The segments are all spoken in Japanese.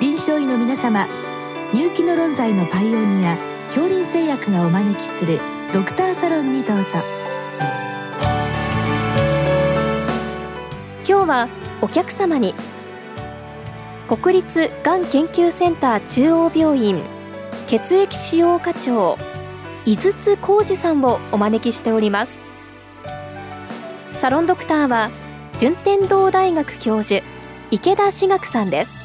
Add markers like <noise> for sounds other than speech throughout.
臨床医の皆様入気の論剤のパイオニア恐林製薬がお招きするドクターサロンにどうぞ。今日はお客様に国立がん研究センター中央病院血液使用課長井筒浩二さんをお招きしております。サロンドクターは順天堂大学教授池田志学さんです。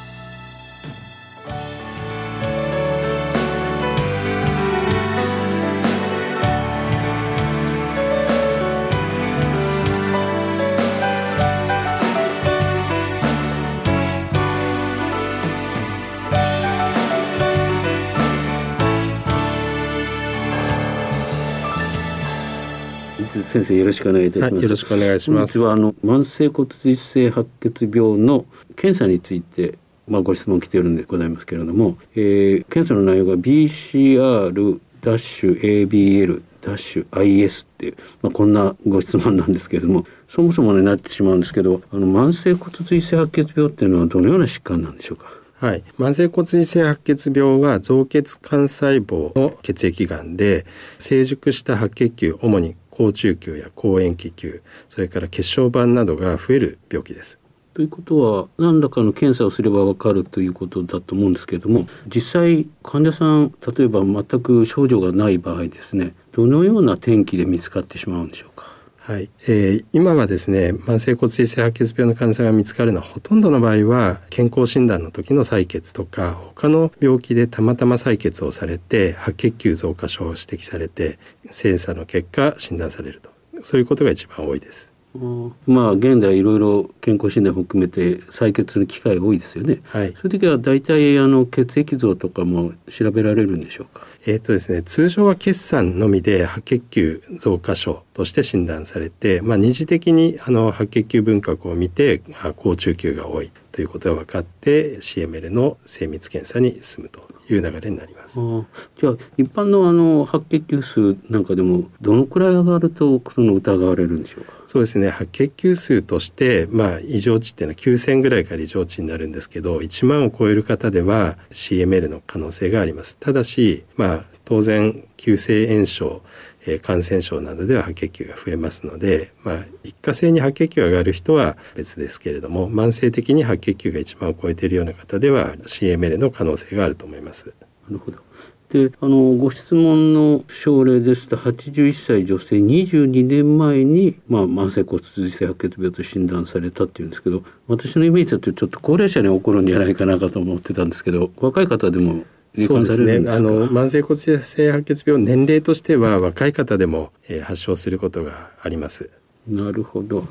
先生よろしくお願いいたします、はい、よろしくお願いします。はあの慢性骨髄性白血病の検査についてまあご質問来ているんでございますけれども、えー、検査の内容が BCR ダッシュ ABL ダッシュ IS っていう、まあ、こんなご質問なんですけれどもそもそもになってしまうんですけどあの慢性骨髄性白血病っていうのはどのような疾患なんでしょうか？はい、慢性骨髄性白血病は造血幹細胞の血液がんで成熟した白血球主に高中球や高塩基球それから血小板などが増える病気です。ということは何らかの検査をすればわかるということだと思うんですけれども実際患者さん例えば全く症状がない場合ですねどのような天気で見つかってしまうんでしょうか？はい、えー、今はですね慢性骨髄性白血病の患者さんが見つかるのはほとんどの場合は健康診断の時の採血とか他の病気でたまたま採血をされて白血球増加症を指摘されて精査の結果診断されるとそういうことが一番多いです。まあ現代いろいろ健康診断も含めて採血する機会多いですよね。はい、そういう時は大体あの血液像とかも調べられるんでしょうか？えっ、とですね通常は血栓のみで白血球増加症として診断されて、まあ二次的にあの白血球分割を見て高中球が多いということが分かって CML の精密検査に進むという流れになります。じゃあ一般のあの白血球数なんかでもどのくらい上がるとその疑われるんでしょうか？そうですね白血球数としてまあ異常値っていうのは9,000ぐらいから異常値になるんですけど1万を超える方では CML の可能性があります。ただしまあ当然急性炎症えー、感染症などでは白血球が増えますので、まあ、一過性に白血球が上がる人は別ですけれども慢性的に白血球が1万を超えているような方では CML の可能性があると思います。なるほどであのご質問の症例ですと81歳女性22年前に、まあ、慢性骨髄性白血病と診断されたっていうんですけど私のイメージだとちょっと高齢者に起こるんじゃないかなかと思ってたんですけど若い方でもそうですね。あの慢性骨髄性白血病年齢としては若い方でも、えー、発症することがあります。なるほど。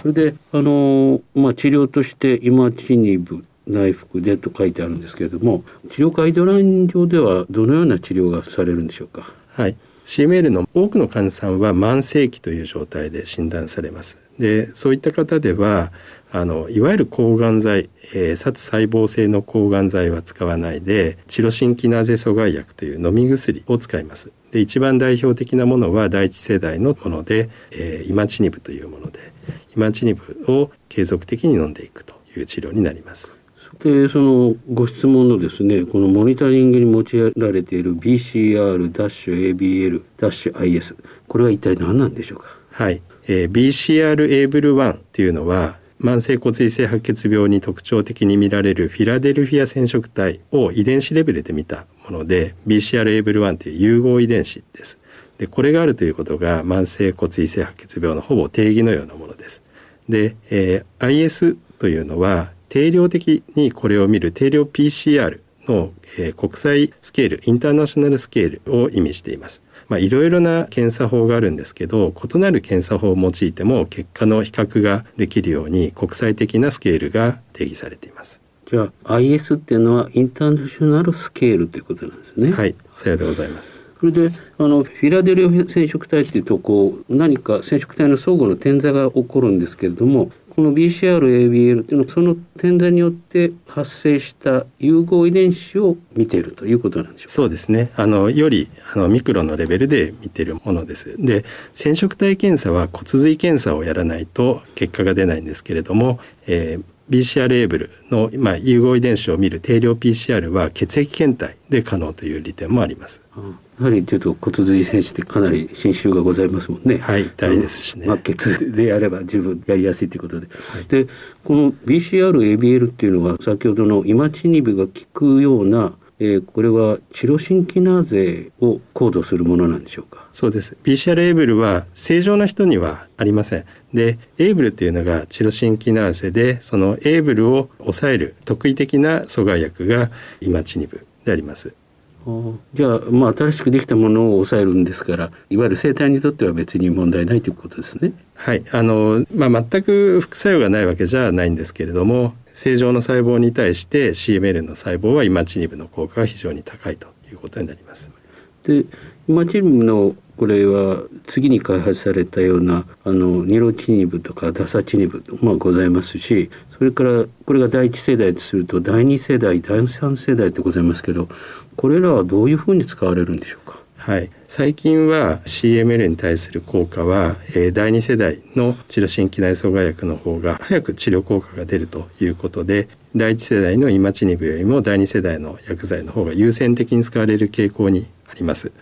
それであのまあ治療としてイマチニブ内服でと書いてあるんですけれども治療ガイドライン上ではどのような治療がされるんでしょうか？はい。CML の多くの患者さんは慢性期という状態で診断されます。でそういった方ではあのいわゆる抗がん剤、えー、殺細胞性の抗がん剤は使わないでチロシンキナーゼ阻害薬という飲み薬を使います。で一番代表的なものは第一世代のもので、えー、イマチニブというものでイマチニブを継続的に飲んでいくという治療になります。でそのご質問のですねこのモニタリングに用いられている BCR ダッシュ ABL ダッシュ IS これは一体何なんでしょうか？はい、えー、BCR エーブル1っていうのは慢性骨髄性白血病に特徴的に見られるフィラデルフィア染色体を遺伝子レベルで見たもので BCR-ABL1 という融合遺伝子です。でこれがあるということが慢性骨髄性白血病のほぼ定義のようなものです。で、えー、IS というのは定量的にこれを見る定量 PCR の、えー、国際スケールインターナショナルスケールを意味しています。まあ、いろいろな検査法があるんですけど異なる検査法を用いても結果の比較ができるように国際的なスケールが定義されています。じゃあ IS っていうのはインターナショナルスケールということなんですね。はい、さようでございます。それであのフィラデルフィア染色体っていうとこう何か染色体の相互の点座が起こるんですけれどもこの BCR-ABL っていうのはその点座によって発生した融合遺伝子を見ているということなんでしょうか？そうですね。あのよりあのミクロのレベルで見ているものです。で染色体検査は骨髄検査をやらないと結果が出ないんですけれども、えー、BCR エーブルの、まあ、融合遺伝子を見る定量 PCR は血液検体で可能という利点もあります。やはりちょっと骨髄選手ってかなり侵襲がございますもんね。はい、大ですしね。まあ、血でやれば十分やりやすいということで。はい、で、この BCR、ABL っていうのは先ほどのイマチニブが効くようなえー、これはチロシンキナーゼをコードするものなんでしょうか？そうです。PCR エーブルは正常な人にはありません。でエーブルっていうのがチロシンキナーゼでそのエーブルを抑える特異的な阻害薬がイマチニブであります。じゃあ、まあ、新しくできたものを抑えるんですからいわゆる生体にとっては別に問題ないということですね。はい。あのまあ、全く副作用がないわけじゃないんですけれども正常の細胞に対して CML の細胞はイマチニブの効果が非常に高いということになります。でイマチニブのこれは次に開発されたようなあのニロチニブとかダサチニブもございますしそれからこれが第一世代とすると第二世代第三世代とございますけどこれらはどういうふうに使われるんでしょうか？はい、最近は CML に対する効果は、えー、第2世代のチロシンキナイ阻害薬の方が早く治療効果が出るということで第1世代のイマチニブよりも第2世代の薬剤の方が優先的に使われる傾向にあります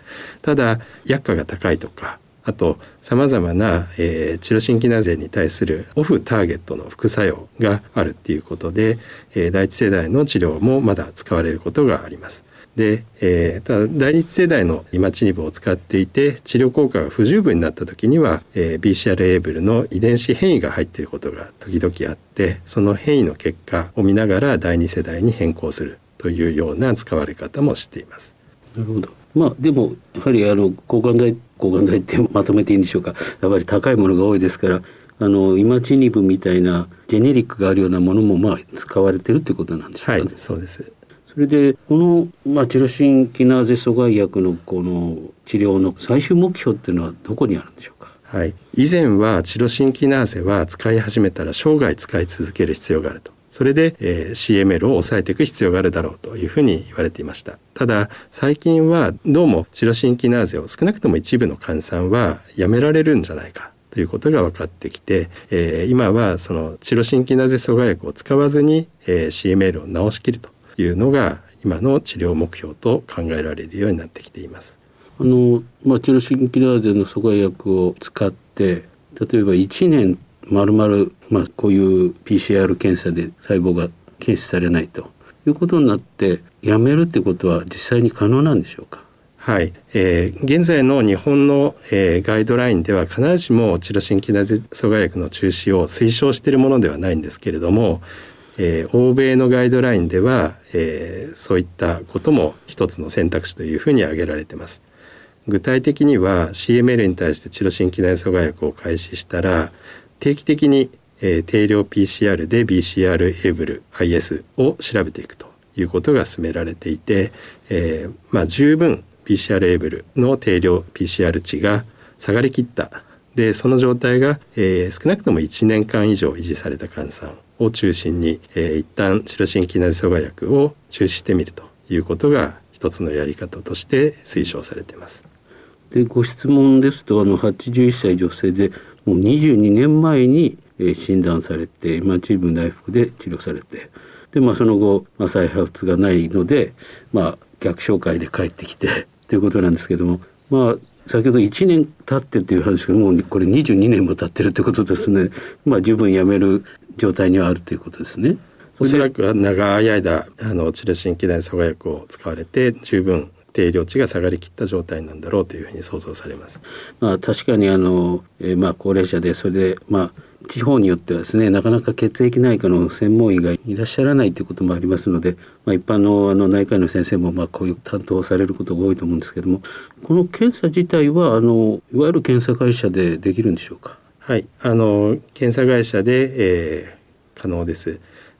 ただ薬価が高いとかあとさまざまな、えー、チロシンキナゼに対するオフターゲットの副作用があるっていうことで、えー、第一世代の治療もまだ使われることがあります。で、えー、ただ第一世代のイマチニブを使っていて治療効果が不十分になった時には、えー、BCR エーブルの遺伝子変異が入っていることが時々あってその変異の結果を見ながら第二世代に変更するというような使われ方もしています。なるほど。まあでもやはりあの抗がん剤抗がん剤ってまとめていいんでしょうか。やっぱり高いものが多いですからあのイマチニブみたいなジェネリックがあるようなものもまあ使われてるってことなんでしょうか、ね、はい、そうですそれでこの、まあ、チロシンキナーゼ阻害薬のこの治療の最終目標っていうのはどこにあるんでしょうか？はい、以前はチロシンキナーゼは使い始めたら生涯使い続ける必要があると。それで、えー、CML を抑えていく必要があるだろうというふうに言われていました。ただ最近はどうもチロシンキナーゼを少なくとも一部の患者さんはやめられるんじゃないかということが分かってきて、えー、今はそのチロシンキナーゼ阻害薬を使わずに、えー、CML を治しきると。いうのが今の治療目標と考えられるようになってきています。あのまあ、チロシンキナーゼの阻害薬を使って例えば1年まるまるまあこういう PCR 検査で細胞が検出されないということになってやめるってことは実際に可能なんでしょうか？はい、えー、現在の日本の、えー、ガイドラインでは必ずしもチロシンキナーゼ阻害薬の中止を推奨しているものではないんですけれどもえー、欧米のガイドラインでは、えー、そういったことも一つの選択肢というふうに挙げられています。具体的には CML に対してチロシン機内阻害薬を開始したら定期的に、えー、定量 PCR で BCR エーブル IS を調べていくということが進められていて、えーまあ、十分 BCR エーブルの定量 PCR 値が下がりきったでその状態が、えー、少なくとも1年間以上維持された患者さんを中心に、えー、一旦チロシンキナリ阻害薬を中止してみるということが一つのやり方として推奨されています。でご質問ですとあの81歳女性でもう22年前に、えー、診断されて今チーム内服で治療されてで、まあ、その後、まあ、再発がないので、まあ、逆紹介で帰ってきて <laughs> ということなんですけどもまあ先ほど1年経ってという話がもうこれ22年も経ってるということですね、まあ、十分やめる状態にはあるということですね。おそらく長い間あのチロシンキナイ阻害薬を使われて十分定量値が下がりきった状態なんだろうというふうに想像されます。まあ確かにあの、えー、まあ高齢者でそれでまあ地方によってはですねなかなか血液内科の専門医がいらっしゃらないということもありますので、まあ、一般のあの内科医の先生もまあこういう担当されることが多いと思うんですけどもこの検査自体はあのいわゆる検査会社でできるんでしょうか？はいあの検査会社で、えー、可能です。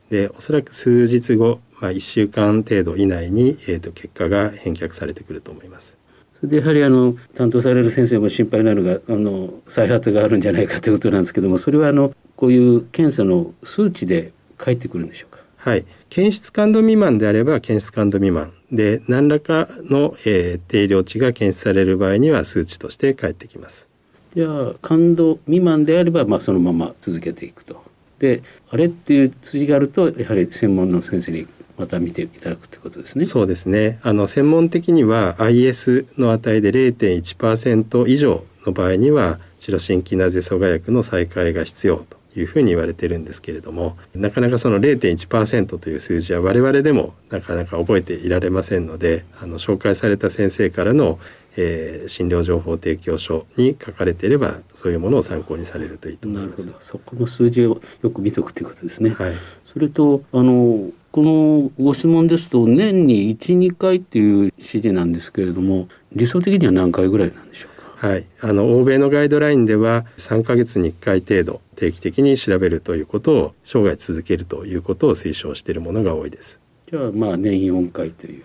でおそらく数日後、まあ、1週間程度以内に、えーと、結果が返却されてくると思います。それでやはりあの担当される先生も心配なのがあの再発があるんじゃないかということなんですけどもそれはあのこういう検査の数値で返ってくるんでしょうか？はい検出感度未満であれば検出感度未満で何らかの、えー、定量値が検出される場合には数値として返ってきますじゃあ感度未満であれば、まあ、そのまま続けていくとであれっていう数字があるとやはり専門の先生にまた見ていただくということですね。そうですね。あの専門的には IS の値で0.1%以上の場合にはチロシンキナゼ阻害薬の再開が必要というふうに言われてるんですけれどもなかなかその0.1%という数字は我々でもなかなか覚えていられませんのであの紹介された先生からの、えー、診療情報提供書に書かれていればそういうものを参考にされるといいと思います。そこの数字をよく見ておくということですね。はい、それとあのこのご質問ですと年に12回っていう指示なんですけれども理想的には何回ぐらいなんでしょうはい、あの欧米のガイドラインでは3ヶ月に1回程度定期的に調べるということを生涯続けるということを推奨しているものが多いです。じゃあまあ年4回という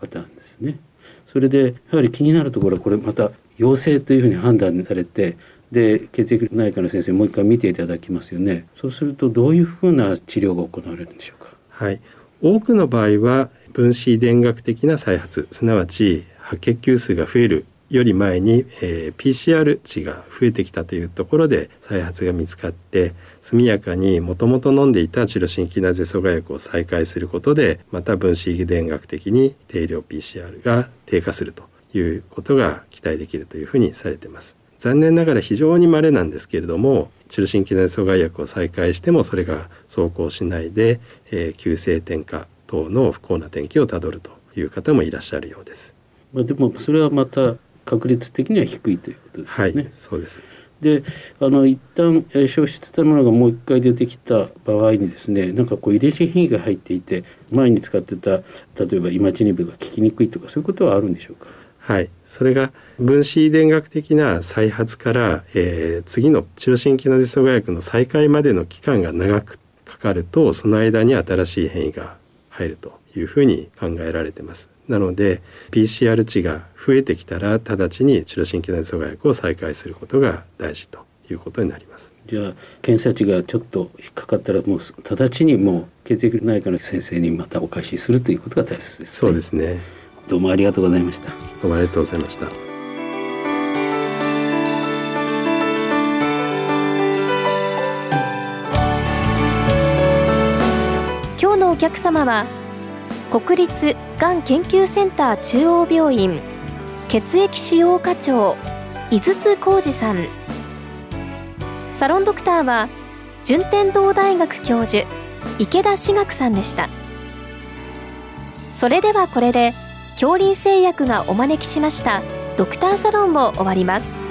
パターンですね。はい、それでやはり気になるところはこれまた陽性というふうに判断されてで血液内科の先生もう一回見ていただきますよね。そうするとどういうふうな治療が行われるんでしょうか？はい、多くの場合は分子遺伝学的な再発すなわち白血球数が増えるより前に、えー、PCR 値が増えてきたというところで再発が見つかって速やかにもともと飲んでいたチロシンキナゼ阻害薬を再開することでまた分子遺伝学的に定量 PCR が低下するということが期待できるというふうにされています。残念ながら非常に稀なんですけれどもチロシンキナゼ阻害薬を再開してもそれが走行しないで、えー、急性転化等の不幸な転機をたどるという方もいらっしゃるようです。まあ、でもそれはまた確率的には低いということですね。はい、そうです。であの一旦消失したものがもう一回出てきた場合にですねなんかこう遺伝子変異が入っていて前に使ってた例えばイマチニブが効きにくいとかそういうことはあるんでしょうか？はいそれが分子遺伝学的な再発から、えー、次のチロシンキナゼ阻害薬の再開までの期間が長くかかるとその間に新しい変異が入るというふうに考えられてます。なので PCR 値が増えてきたら直ちにチロシンキナゼ阻害薬を再開することが大事ということになります。じゃあ検査値がちょっと引っかかったらもう直ちにもう血液内科の先生にまたお返しするということが大切です、ね、そうですね。どうもありがとうございました。どうもありがとうございました。今日のお客様は国立がん研究センター中央病院血液腫瘍科長井筒浩二さん。サロンドクターは順天堂大学教授池田志学さんでした。それではこれで恐林製薬がお招きしましたドクターサロンを終わります。